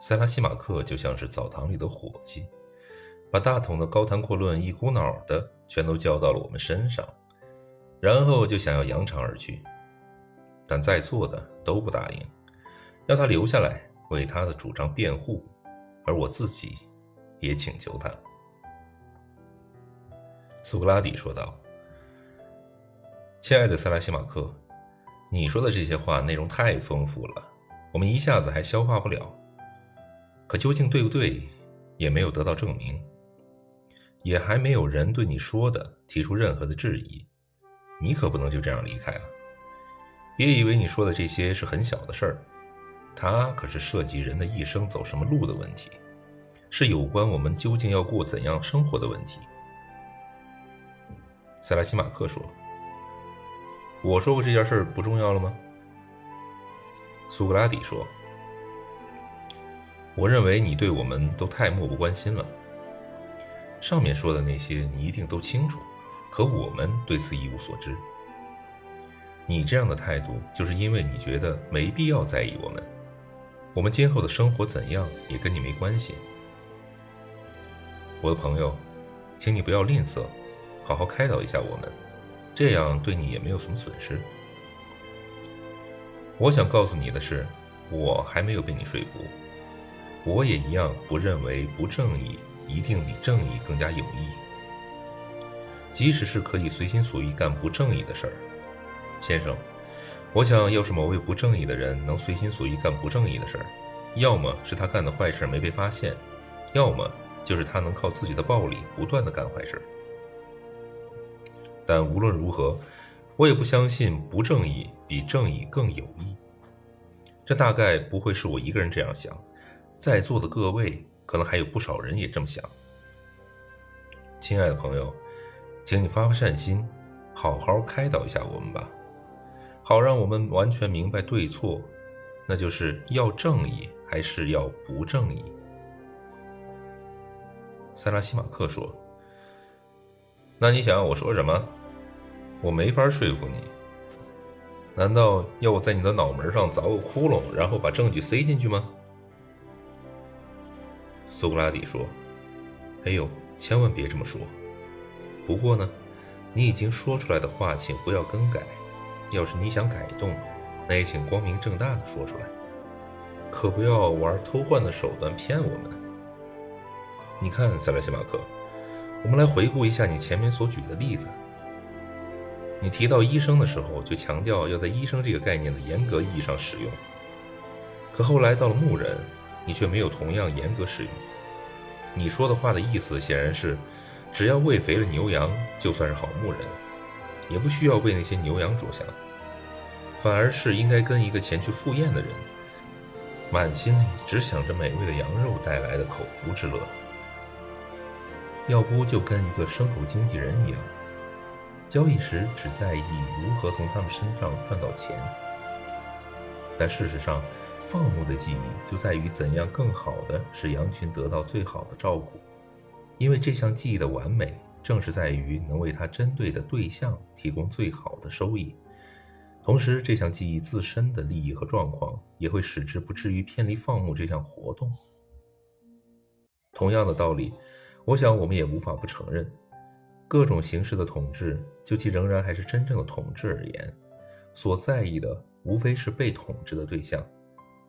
塞拉西马克就像是澡堂里的伙计，把大桶的高谈阔论一股脑的全都浇到了我们身上，然后就想要扬长而去。但在座的都不答应，要他留下来为他的主张辩护，而我自己也请求他。苏格拉底说道：“亲爱的塞拉西马克，你说的这些话内容太丰富了，我们一下子还消化不了。”可究竟对不对，也没有得到证明，也还没有人对你说的提出任何的质疑。你可不能就这样离开了。别以为你说的这些是很小的事儿，它可是涉及人的一生走什么路的问题，是有关我们究竟要过怎样生活的问题。塞拉西马克说：“我说过这件事儿不重要了吗？”苏格拉底说。我认为你对我们都太漠不关心了。上面说的那些你一定都清楚，可我们对此一无所知。你这样的态度，就是因为你觉得没必要在意我们。我们今后的生活怎样也跟你没关系。我的朋友，请你不要吝啬，好好开导一下我们，这样对你也没有什么损失。我想告诉你的是，我还没有被你说服。我也一样不认为不正义一定比正义更加有益。即使是可以随心所欲干不正义的事儿，先生，我想要是某位不正义的人能随心所欲干不正义的事儿，要么是他干的坏事没被发现，要么就是他能靠自己的暴力不断的干坏事。但无论如何，我也不相信不正义比正义更有益。这大概不会是我一个人这样想。在座的各位，可能还有不少人也这么想。亲爱的朋友，请你发发善心，好好开导一下我们吧，好让我们完全明白对错，那就是要正义还是要不正义。塞拉西马克说：“那你想要我说什么？我没法说服你。难道要我在你的脑门上凿个窟窿，然后把证据塞进去吗？”苏格拉底说：“哎呦，千万别这么说。不过呢，你已经说出来的话，请不要更改。要是你想改动，那也请光明正大的说出来，可不要玩偷换的手段骗我们。你看，塞拉西马克，我们来回顾一下你前面所举的例子。你提到医生的时候，就强调要在医生这个概念的严格意义上使用。可后来到了牧人，你却没有同样严格使用。”你说的话的意思显然是，只要喂肥了牛羊，就算是好牧人，也不需要为那些牛羊着想，反而是应该跟一个前去赴宴的人，满心里只想着美味的羊肉带来的口福之乐，要不就跟一个牲口经纪人一样，交易时只在意如何从他们身上赚到钱，但事实上。放牧的记忆就在于怎样更好的使羊群得到最好的照顾，因为这项记忆的完美正是在于能为它针对的对象提供最好的收益。同时，这项记忆自身的利益和状况也会使之不至于偏离放牧这项活动。同样的道理，我想我们也无法不承认，各种形式的统治，就其仍然还是真正的统治而言，所在意的无非是被统治的对象。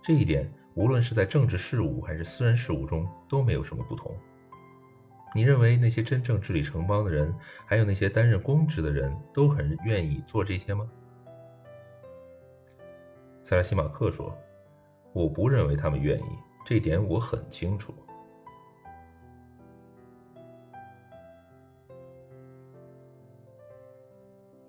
这一点，无论是在政治事务还是私人事务中都没有什么不同。你认为那些真正治理城邦的人，还有那些担任公职的人都很愿意做这些吗？塞拉西马克说：“我不认为他们愿意，这点我很清楚。”